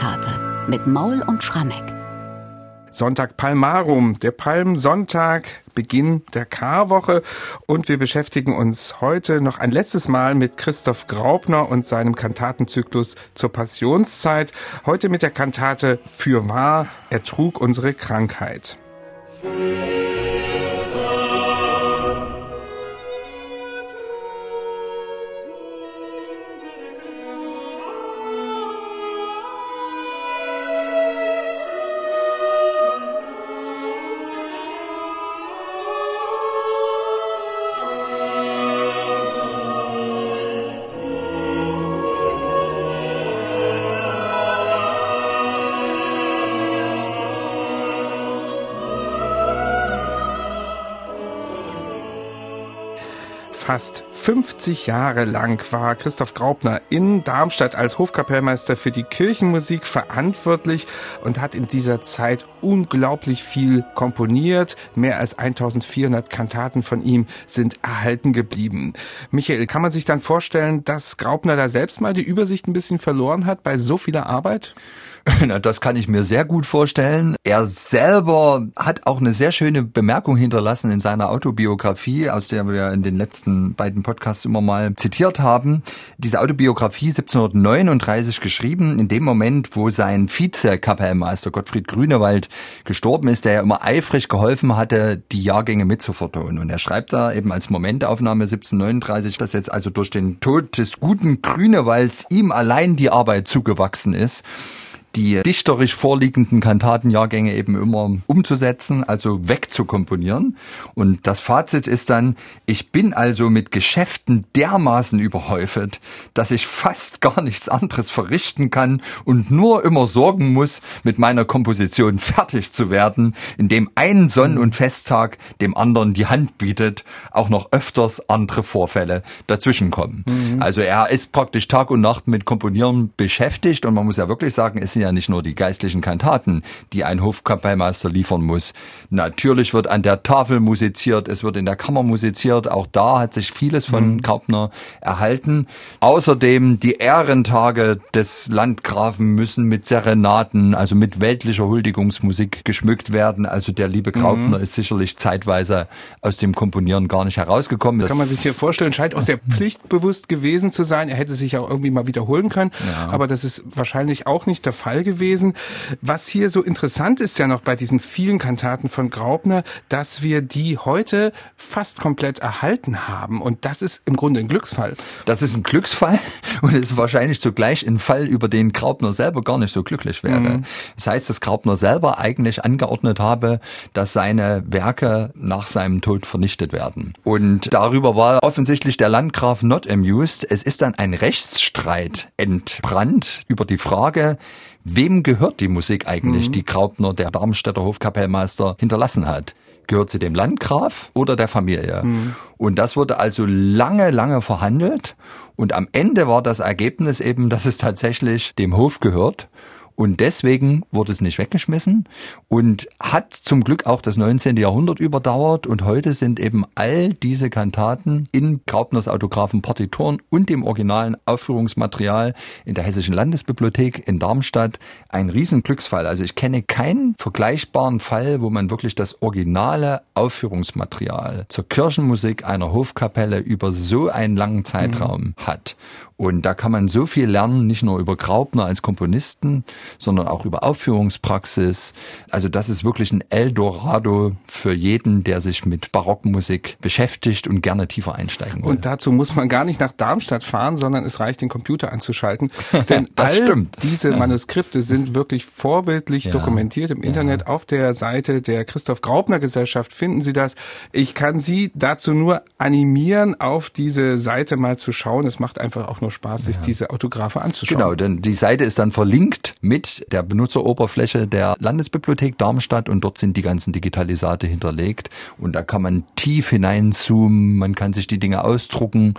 Weihnachtskantate mit Maul und Schrammeck. Sonntag Palmarum, der Palmsonntag, Beginn der Karwoche. Und wir beschäftigen uns heute noch ein letztes Mal mit Christoph Graupner und seinem Kantatenzyklus zur Passionszeit. Heute mit der Kantate Für wahr, er trug unsere Krankheit. Fast 50 Jahre lang war Christoph Graupner in Darmstadt als Hofkapellmeister für die Kirchenmusik verantwortlich und hat in dieser Zeit unglaublich viel komponiert. Mehr als 1400 Kantaten von ihm sind erhalten geblieben. Michael, kann man sich dann vorstellen, dass Graupner da selbst mal die Übersicht ein bisschen verloren hat bei so vieler Arbeit? Na, das kann ich mir sehr gut vorstellen. Er selber hat auch eine sehr schöne Bemerkung hinterlassen in seiner Autobiografie, aus der wir in den letzten beiden Podcasts immer mal zitiert haben. Diese Autobiografie 1739 geschrieben, in dem Moment, wo sein Vizekapellmeister Gottfried Grünewald gestorben ist, der ja immer eifrig geholfen hatte, die Jahrgänge mitzuvertonen. Und er schreibt da eben als Momentaufnahme 1739, dass jetzt also durch den Tod des guten Grünewalds ihm allein die Arbeit zugewachsen ist die dichterisch vorliegenden Kantatenjahrgänge eben immer umzusetzen, also wegzukomponieren. Und das Fazit ist dann, ich bin also mit Geschäften dermaßen überhäufet, dass ich fast gar nichts anderes verrichten kann und nur immer sorgen muss, mit meiner Komposition fertig zu werden, indem ein Sonn- und Festtag dem anderen die Hand bietet, auch noch öfters andere Vorfälle dazwischenkommen. Mhm. Also er ist praktisch Tag und Nacht mit Komponieren beschäftigt und man muss ja wirklich sagen, es ja nicht nur die geistlichen Kantaten, die ein Hofkapellmeister liefern muss. Natürlich wird an der Tafel musiziert, es wird in der Kammer musiziert. Auch da hat sich vieles von mhm. Graupner erhalten. Außerdem die Ehrentage des Landgrafen müssen mit Serenaten, also mit weltlicher Huldigungsmusik geschmückt werden. Also der liebe Graupner mhm. ist sicherlich zeitweise aus dem Komponieren gar nicht herausgekommen. Das kann man sich hier vorstellen, scheint auch sehr pflichtbewusst gewesen zu sein. Er hätte sich auch irgendwie mal wiederholen können, ja. aber das ist wahrscheinlich auch nicht der Fall. Fall gewesen. Was hier so interessant ist ja noch bei diesen vielen Kantaten von Graupner, dass wir die heute fast komplett erhalten haben. Und das ist im Grunde ein Glücksfall. Das ist ein Glücksfall und es ist wahrscheinlich zugleich ein Fall, über den Graupner selber gar nicht so glücklich wäre. Mhm. Das heißt, dass Graupner selber eigentlich angeordnet habe, dass seine Werke nach seinem Tod vernichtet werden. Und darüber war offensichtlich der Landgraf not amused. Es ist dann ein Rechtsstreit entbrannt über die Frage, Wem gehört die Musik eigentlich, mhm. die Graupner, der Darmstädter Hofkapellmeister, hinterlassen hat? Gehört sie dem Landgraf oder der Familie? Mhm. Und das wurde also lange, lange verhandelt. Und am Ende war das Ergebnis eben, dass es tatsächlich dem Hof gehört. Und deswegen wurde es nicht weggeschmissen und hat zum Glück auch das 19. Jahrhundert überdauert. Und heute sind eben all diese Kantaten in Graupners Autographen Partituren und dem originalen Aufführungsmaterial in der Hessischen Landesbibliothek in Darmstadt ein Riesenglücksfall. Also ich kenne keinen vergleichbaren Fall, wo man wirklich das originale Aufführungsmaterial zur Kirchenmusik einer Hofkapelle über so einen langen Zeitraum mhm. hat. Und da kann man so viel lernen, nicht nur über Graupner als Komponisten, sondern auch über Aufführungspraxis. Also das ist wirklich ein Eldorado für jeden, der sich mit Barockmusik beschäftigt und gerne tiefer einsteigen will. Und dazu muss man gar nicht nach Darmstadt fahren, sondern es reicht, den Computer anzuschalten. Denn all stimmt. diese Manuskripte sind wirklich vorbildlich ja. dokumentiert im Internet. Ja. Auf der Seite der Christoph Graupner Gesellschaft finden Sie das. Ich kann Sie dazu nur animieren, auf diese Seite mal zu schauen. Es macht einfach auch nur nur Spaß, sich ja. diese Autographe anzuschauen. Genau, denn die Seite ist dann verlinkt mit der Benutzeroberfläche der Landesbibliothek Darmstadt und dort sind die ganzen Digitalisate hinterlegt und da kann man tief hineinzoomen, man kann sich die Dinge ausdrucken.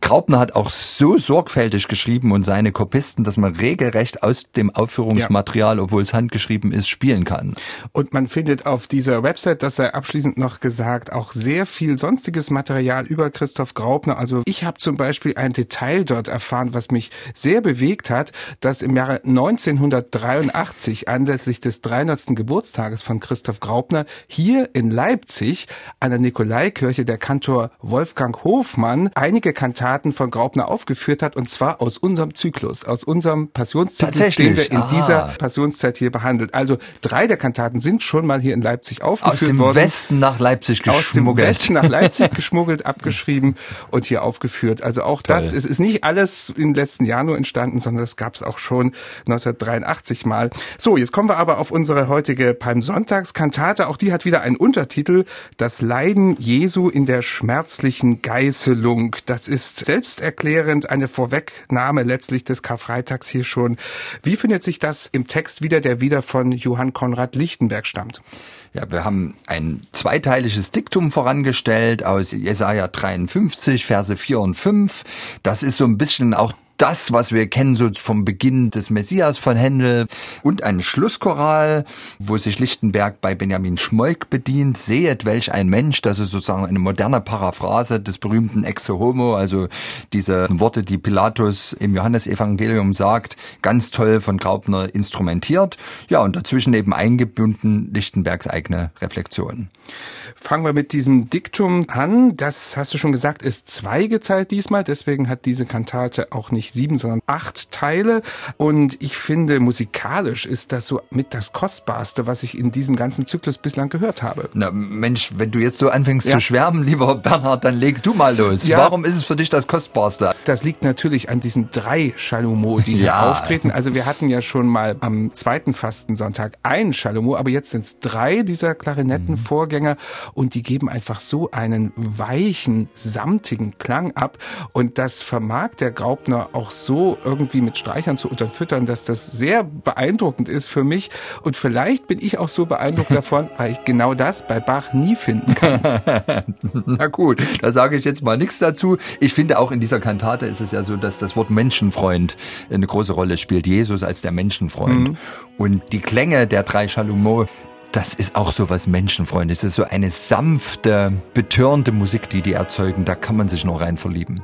Graupner hat auch so sorgfältig geschrieben und seine Kopisten, dass man regelrecht aus dem Aufführungsmaterial, ja. obwohl es handgeschrieben ist, spielen kann. Und man findet auf dieser Website, das sei abschließend noch gesagt, auch sehr viel sonstiges Material über Christoph Graupner. Also ich habe zum Beispiel ein Detail dort erfahren, was mich sehr bewegt hat, dass im Jahre 1900 1983 anlässlich des 300. Geburtstages von Christoph Graupner hier in Leipzig an der Nikolaikirche der Kantor Wolfgang Hofmann einige Kantaten von Graupner aufgeführt hat und zwar aus unserem Zyklus, aus unserem Passionszyklus, den wir in ah. dieser Passionszeit hier behandelt. Also drei der Kantaten sind schon mal hier in Leipzig aufgeführt worden. Aus dem Westen nach Leipzig geschmuggelt. Aus dem Westen nach Leipzig geschmuggelt, abgeschrieben und hier aufgeführt. Also auch Toll. das, es ist nicht alles im letzten Jahr nur entstanden, sondern das gab es auch schon 1983 mal. So, jetzt kommen wir aber auf unsere heutige Palmsonntagskantate. Auch die hat wieder einen Untertitel. Das Leiden Jesu in der schmerzlichen Geißelung. Das ist selbsterklärend eine Vorwegnahme letztlich des Karfreitags hier schon. Wie findet sich das im Text wieder, der wieder von Johann Konrad Lichtenberg stammt? Ja, wir haben ein zweiteiliges Diktum vorangestellt aus Jesaja 53, Verse 4 und 5. Das ist so ein bisschen auch das, was wir kennen, so vom Beginn des Messias von Händel und ein Schlusschoral, wo sich Lichtenberg bei Benjamin Schmoik bedient. Sehet, welch ein Mensch, das ist sozusagen eine moderne Paraphrase des berühmten Exe Homo, also diese Worte, die Pilatus im Johannesevangelium sagt, ganz toll von Graupner instrumentiert. Ja, und dazwischen eben eingebunden Lichtenbergs eigene Reflexion. Fangen wir mit diesem Diktum an. Das hast du schon gesagt, ist zweigeteilt diesmal. Deswegen hat diese Kantate auch nicht sieben, sondern acht Teile. Und ich finde, musikalisch ist das so mit das Kostbarste, was ich in diesem ganzen Zyklus bislang gehört habe. Na Mensch, wenn du jetzt so anfängst ja. zu schwärmen, lieber Bernhard, dann leg du mal los. Ja. Warum ist es für dich das Kostbarste? Das liegt natürlich an diesen drei Chalumeau, die hier ja. auftreten. Also wir hatten ja schon mal am zweiten Fastensonntag ein Chalumeau, aber jetzt sind es drei dieser Klarinettenvorgänger. Mhm und die geben einfach so einen weichen, samtigen Klang ab und das vermag der Graupner auch so irgendwie mit Streichern zu unterfüttern, dass das sehr beeindruckend ist für mich und vielleicht bin ich auch so beeindruckt davon, weil ich genau das bei Bach nie finden kann. Na gut, da sage ich jetzt mal nichts dazu. Ich finde auch in dieser Kantate ist es ja so, dass das Wort Menschenfreund eine große Rolle spielt. Jesus als der Menschenfreund. Mhm. Und die Klänge der drei Chalumeau, das ist auch so was Menschenfreundes. Das ist so eine sanfte, betörende Musik, die die erzeugen. Da kann man sich noch rein verlieben.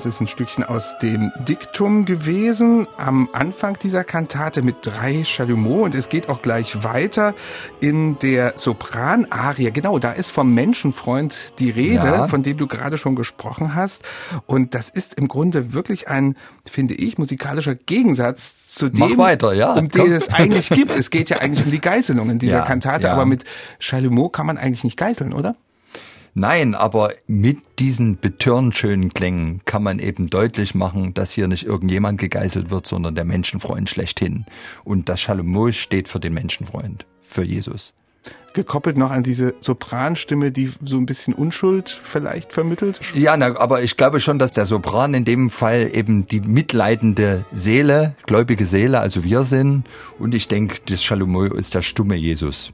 Das ist ein Stückchen aus dem Diktum gewesen am Anfang dieser Kantate mit drei Chalumeau und es geht auch gleich weiter in der Sopranarie. Genau, da ist vom Menschenfreund die Rede, ja. von dem du gerade schon gesprochen hast. Und das ist im Grunde wirklich ein, finde ich, musikalischer Gegensatz zu dem, weiter, ja, um den es eigentlich gibt. Es geht ja eigentlich um die Geißelung in dieser ja, Kantate, aber mit Chalumeau kann man eigentlich nicht geißeln, oder? Nein, aber mit diesen betörend schönen Klängen kann man eben deutlich machen, dass hier nicht irgendjemand gegeißelt wird, sondern der Menschenfreund schlechthin. Und das Shalom steht für den Menschenfreund, für Jesus. Gekoppelt noch an diese Sopranstimme, die so ein bisschen Unschuld vielleicht vermittelt? Ja, na, aber ich glaube schon, dass der Sopran in dem Fall eben die mitleidende Seele, gläubige Seele, also wir sind. Und ich denke, das Shalom ist der stumme Jesus.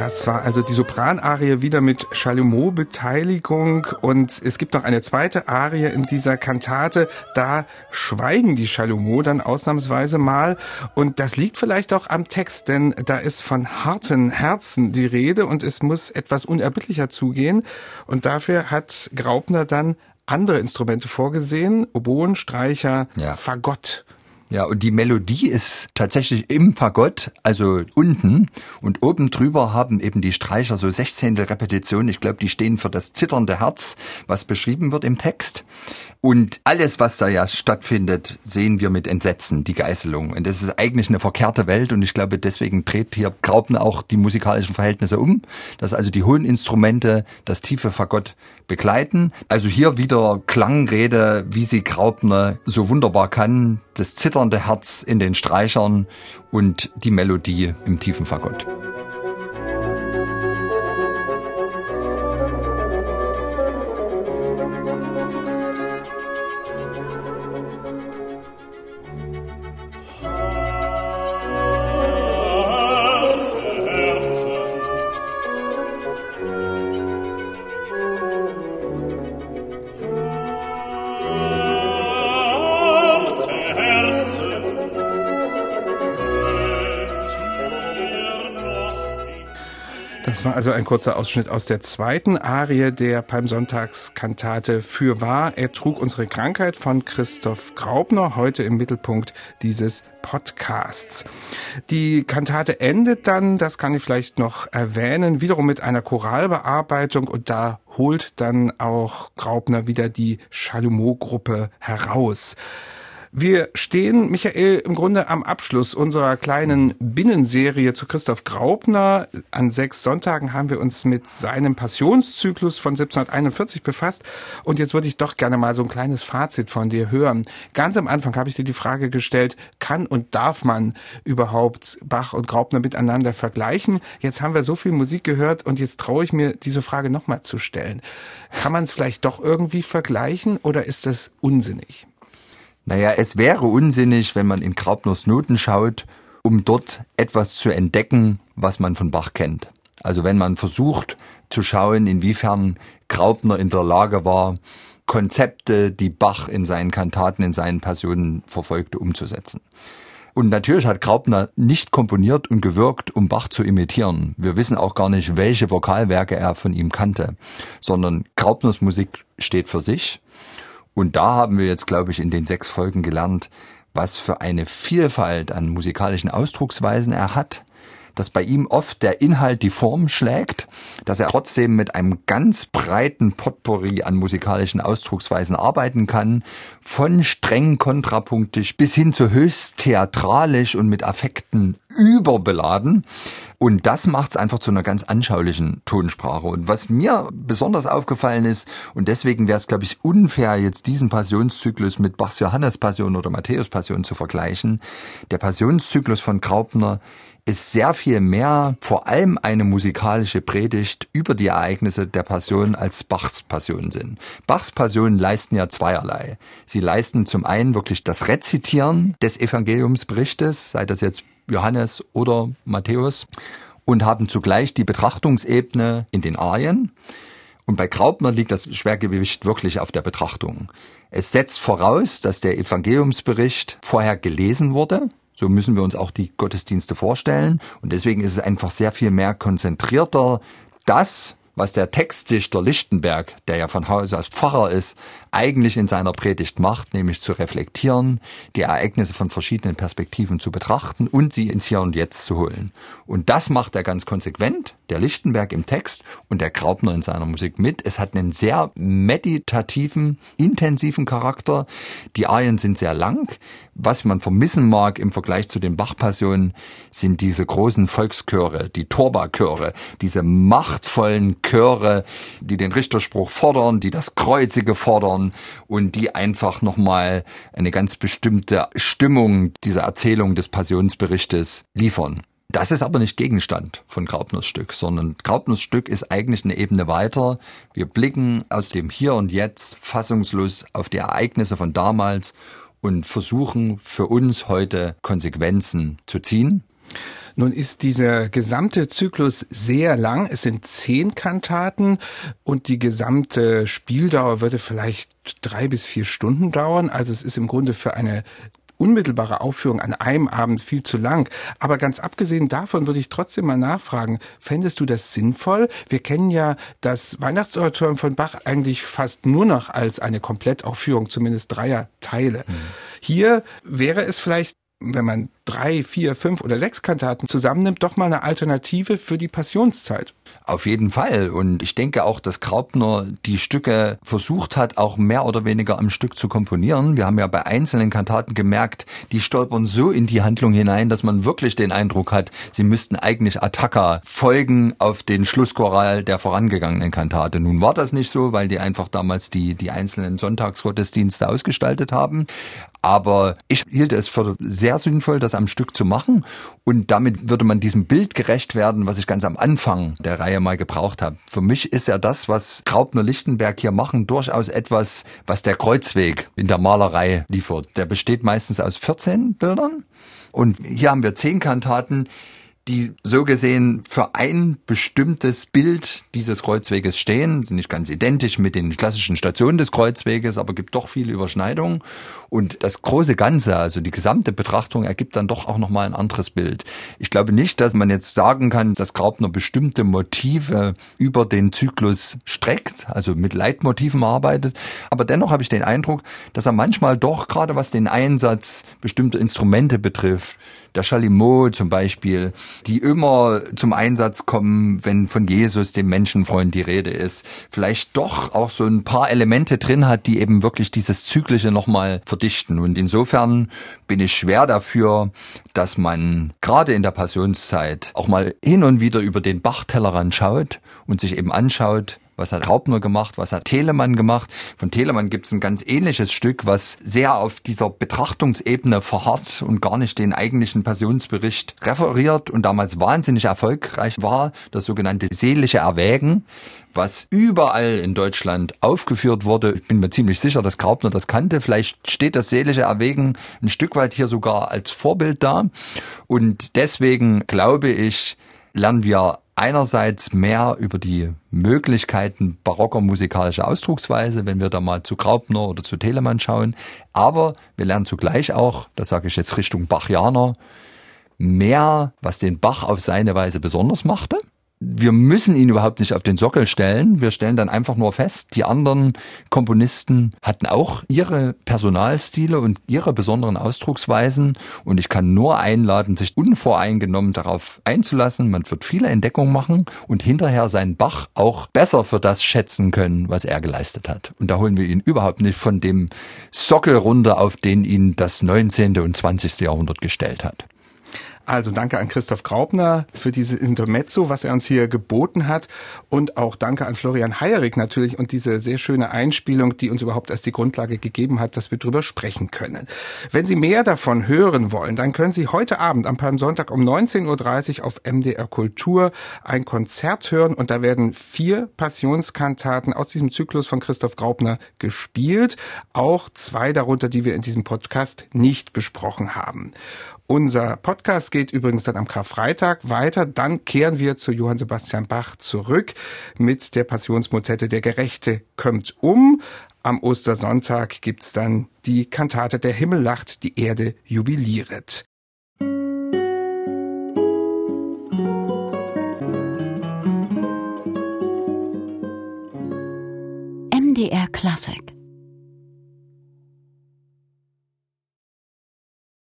Das war also die Sopranarie wieder mit Chalumeau-Beteiligung und es gibt noch eine zweite Arie in dieser Kantate. Da schweigen die Chalumeau dann ausnahmsweise mal und das liegt vielleicht auch am Text, denn da ist von harten Herzen die Rede und es muss etwas unerbittlicher zugehen und dafür hat Graupner dann andere Instrumente vorgesehen, Oboen, Streicher, ja. Fagott. Ja, und die Melodie ist tatsächlich im Fagott, also unten. Und oben drüber haben eben die Streicher so Sechzehntel Repetitionen. Ich glaube, die stehen für das zitternde Herz, was beschrieben wird im Text. Und alles, was da ja stattfindet, sehen wir mit Entsetzen, die Geißelung. Und das ist eigentlich eine verkehrte Welt und ich glaube, deswegen dreht hier Graupen auch die musikalischen Verhältnisse um, dass also die hohen Instrumente das tiefe Fagott begleiten. Also hier wieder Klangrede, wie sie Graupner so wunderbar kann, das zitternde Herz in den Streichern und die Melodie im tiefen Fagott. Das war also ein kurzer Ausschnitt aus der zweiten Arie der Palmsonntagskantate Für wahr, er trug unsere Krankheit von Christoph Graubner, heute im Mittelpunkt dieses Podcasts. Die Kantate endet dann, das kann ich vielleicht noch erwähnen, wiederum mit einer Choralbearbeitung und da holt dann auch Graubner wieder die Chalumeau-Gruppe heraus. Wir stehen, Michael, im Grunde am Abschluss unserer kleinen Binnenserie zu Christoph Graupner. An sechs Sonntagen haben wir uns mit seinem Passionszyklus von 1741 befasst. Und jetzt würde ich doch gerne mal so ein kleines Fazit von dir hören. Ganz am Anfang habe ich dir die Frage gestellt, kann und darf man überhaupt Bach und Graupner miteinander vergleichen? Jetzt haben wir so viel Musik gehört und jetzt traue ich mir, diese Frage nochmal zu stellen. Kann man es vielleicht doch irgendwie vergleichen oder ist das unsinnig? Naja, es wäre unsinnig, wenn man in Graupners Noten schaut, um dort etwas zu entdecken, was man von Bach kennt. Also wenn man versucht zu schauen, inwiefern Graupner in der Lage war, Konzepte, die Bach in seinen Kantaten, in seinen Passionen verfolgte, umzusetzen. Und natürlich hat Graupner nicht komponiert und gewirkt, um Bach zu imitieren. Wir wissen auch gar nicht, welche Vokalwerke er von ihm kannte, sondern Graupners Musik steht für sich und da haben wir jetzt, glaube ich, in den sechs Folgen gelernt, was für eine Vielfalt an musikalischen Ausdrucksweisen er hat, dass bei ihm oft der Inhalt die Form schlägt, dass er trotzdem mit einem ganz breiten Potpourri an musikalischen Ausdrucksweisen arbeiten kann, von streng kontrapunktisch bis hin zu höchst theatralisch und mit Affekten überbeladen. Und das macht es einfach zu einer ganz anschaulichen Tonsprache. Und was mir besonders aufgefallen ist, und deswegen wäre es, glaube ich, unfair, jetzt diesen Passionszyklus mit Bachs Johannes Passion oder Matthäus Passion zu vergleichen. Der Passionszyklus von Graupner ist sehr viel mehr vor allem eine musikalische Predigt über die Ereignisse der Passion als Bachs Passion sind. Bachs Passionen leisten ja zweierlei. Sie leisten zum einen wirklich das Rezitieren des Evangeliumsberichtes, sei das jetzt Johannes oder Matthäus, und haben zugleich die Betrachtungsebene in den Arien. Und bei Graupner liegt das Schwergewicht wirklich auf der Betrachtung. Es setzt voraus, dass der Evangeliumsbericht vorher gelesen wurde. So müssen wir uns auch die Gottesdienste vorstellen. Und deswegen ist es einfach sehr viel mehr konzentrierter, das, was der Textdichter Lichtenberg, der ja von Haus aus Pfarrer ist, eigentlich in seiner Predigt macht, nämlich zu reflektieren, die Ereignisse von verschiedenen Perspektiven zu betrachten und sie ins Hier und Jetzt zu holen. Und das macht er ganz konsequent, der Lichtenberg im Text und der Graupner in seiner Musik mit. Es hat einen sehr meditativen, intensiven Charakter. Die Arien sind sehr lang. Was man vermissen mag im Vergleich zu den Bach-Passionen, sind diese großen Volkschöre, die Torba-Chöre, diese machtvollen Chöre, die den Richterspruch fordern, die das Kreuzige fordern und die einfach nochmal eine ganz bestimmte Stimmung dieser Erzählung des Passionsberichtes liefern. Das ist aber nicht Gegenstand von Graupners Stück, sondern Graupners Stück ist eigentlich eine Ebene weiter. Wir blicken aus dem Hier und Jetzt fassungslos auf die Ereignisse von damals und versuchen für uns heute Konsequenzen zu ziehen. Nun ist dieser gesamte Zyklus sehr lang. Es sind zehn Kantaten und die gesamte Spieldauer würde vielleicht drei bis vier Stunden dauern. Also es ist im Grunde für eine unmittelbare Aufführung an einem Abend viel zu lang. Aber ganz abgesehen davon würde ich trotzdem mal nachfragen, fändest du das sinnvoll? Wir kennen ja das Weihnachtsoratorium von Bach eigentlich fast nur noch als eine Komplettaufführung, zumindest dreier Teile. Mhm. Hier wäre es vielleicht wenn man drei, vier, fünf oder sechs Kantaten zusammennimmt, doch mal eine Alternative für die Passionszeit. Auf jeden Fall. Und ich denke auch, dass Graupner die Stücke versucht hat, auch mehr oder weniger am Stück zu komponieren. Wir haben ja bei einzelnen Kantaten gemerkt, die stolpern so in die Handlung hinein, dass man wirklich den Eindruck hat, sie müssten eigentlich Attacca folgen auf den Schlusschoral der vorangegangenen Kantate. Nun war das nicht so, weil die einfach damals die, die einzelnen Sonntagsgottesdienste ausgestaltet haben. Aber ich hielt es für sehr sinnvoll, das am Stück zu machen. Und damit würde man diesem Bild gerecht werden, was ich ganz am Anfang der Reihe mal gebraucht habe. Für mich ist ja das, was Graupner-Lichtenberg hier machen, durchaus etwas, was der Kreuzweg in der Malerei liefert. Der besteht meistens aus 14 Bildern. Und hier haben wir zehn Kantaten, die so gesehen für ein bestimmtes Bild dieses Kreuzweges stehen, sind nicht ganz identisch mit den klassischen Stationen des Kreuzweges, aber gibt doch viele Überschneidungen. Und das große Ganze, also die gesamte Betrachtung, ergibt dann doch auch nochmal ein anderes Bild. Ich glaube nicht, dass man jetzt sagen kann, dass Graupner bestimmte Motive über den Zyklus streckt, also mit Leitmotiven arbeitet. Aber dennoch habe ich den Eindruck, dass er manchmal doch, gerade was den Einsatz bestimmter Instrumente betrifft, der Chalimot zum Beispiel, die immer zum Einsatz kommen, wenn von Jesus, dem Menschenfreund, die Rede ist, vielleicht doch auch so ein paar Elemente drin hat, die eben wirklich dieses Zyklische nochmal verdichten. Und insofern bin ich schwer dafür, dass man gerade in der Passionszeit auch mal hin und wieder über den Bachtellerrand schaut und sich eben anschaut, was hat Hauptner gemacht, was hat Telemann gemacht. Von Telemann gibt es ein ganz ähnliches Stück, was sehr auf dieser Betrachtungsebene verharrt und gar nicht den eigentlichen Passionsbericht referiert und damals wahnsinnig erfolgreich war, das sogenannte seelische Erwägen, was überall in Deutschland aufgeführt wurde. Ich bin mir ziemlich sicher, dass Graupner das kannte. Vielleicht steht das seelische Erwägen ein Stück weit hier sogar als Vorbild da. Und deswegen glaube ich, lernen wir einerseits mehr über die Möglichkeiten barocker musikalischer Ausdrucksweise, wenn wir da mal zu Graupner oder zu Telemann schauen. Aber wir lernen zugleich auch, das sage ich jetzt Richtung Bachianer, mehr, was den Bach auf seine Weise besonders machte wir müssen ihn überhaupt nicht auf den Sockel stellen. Wir stellen dann einfach nur fest, die anderen Komponisten hatten auch ihre Personalstile und ihre besonderen Ausdrucksweisen. Und ich kann nur einladen, sich unvoreingenommen darauf einzulassen. Man wird viele Entdeckungen machen und hinterher seinen Bach auch besser für das schätzen können, was er geleistet hat. Und da holen wir ihn überhaupt nicht von dem Sockel runter, auf den ihn das 19. und 20. Jahrhundert gestellt hat. Also danke an Christoph Graupner für dieses Intermezzo, was er uns hier geboten hat. Und auch danke an Florian Heyerik natürlich und diese sehr schöne Einspielung, die uns überhaupt erst die Grundlage gegeben hat, dass wir drüber sprechen können. Wenn Sie mehr davon hören wollen, dann können Sie heute Abend am Palmsonntag um 19.30 Uhr auf MDR Kultur ein Konzert hören und da werden vier Passionskantaten aus diesem Zyklus von Christoph Graupner gespielt. Auch zwei darunter, die wir in diesem Podcast nicht besprochen haben. Unser Podcast geht übrigens dann am Karfreitag weiter. Dann kehren wir zu Johann Sebastian Bach zurück mit der Passionsmotette Der Gerechte kommt um. Am Ostersonntag gibt's dann die Kantate Der Himmel lacht, die Erde jubiliert. MDR Classic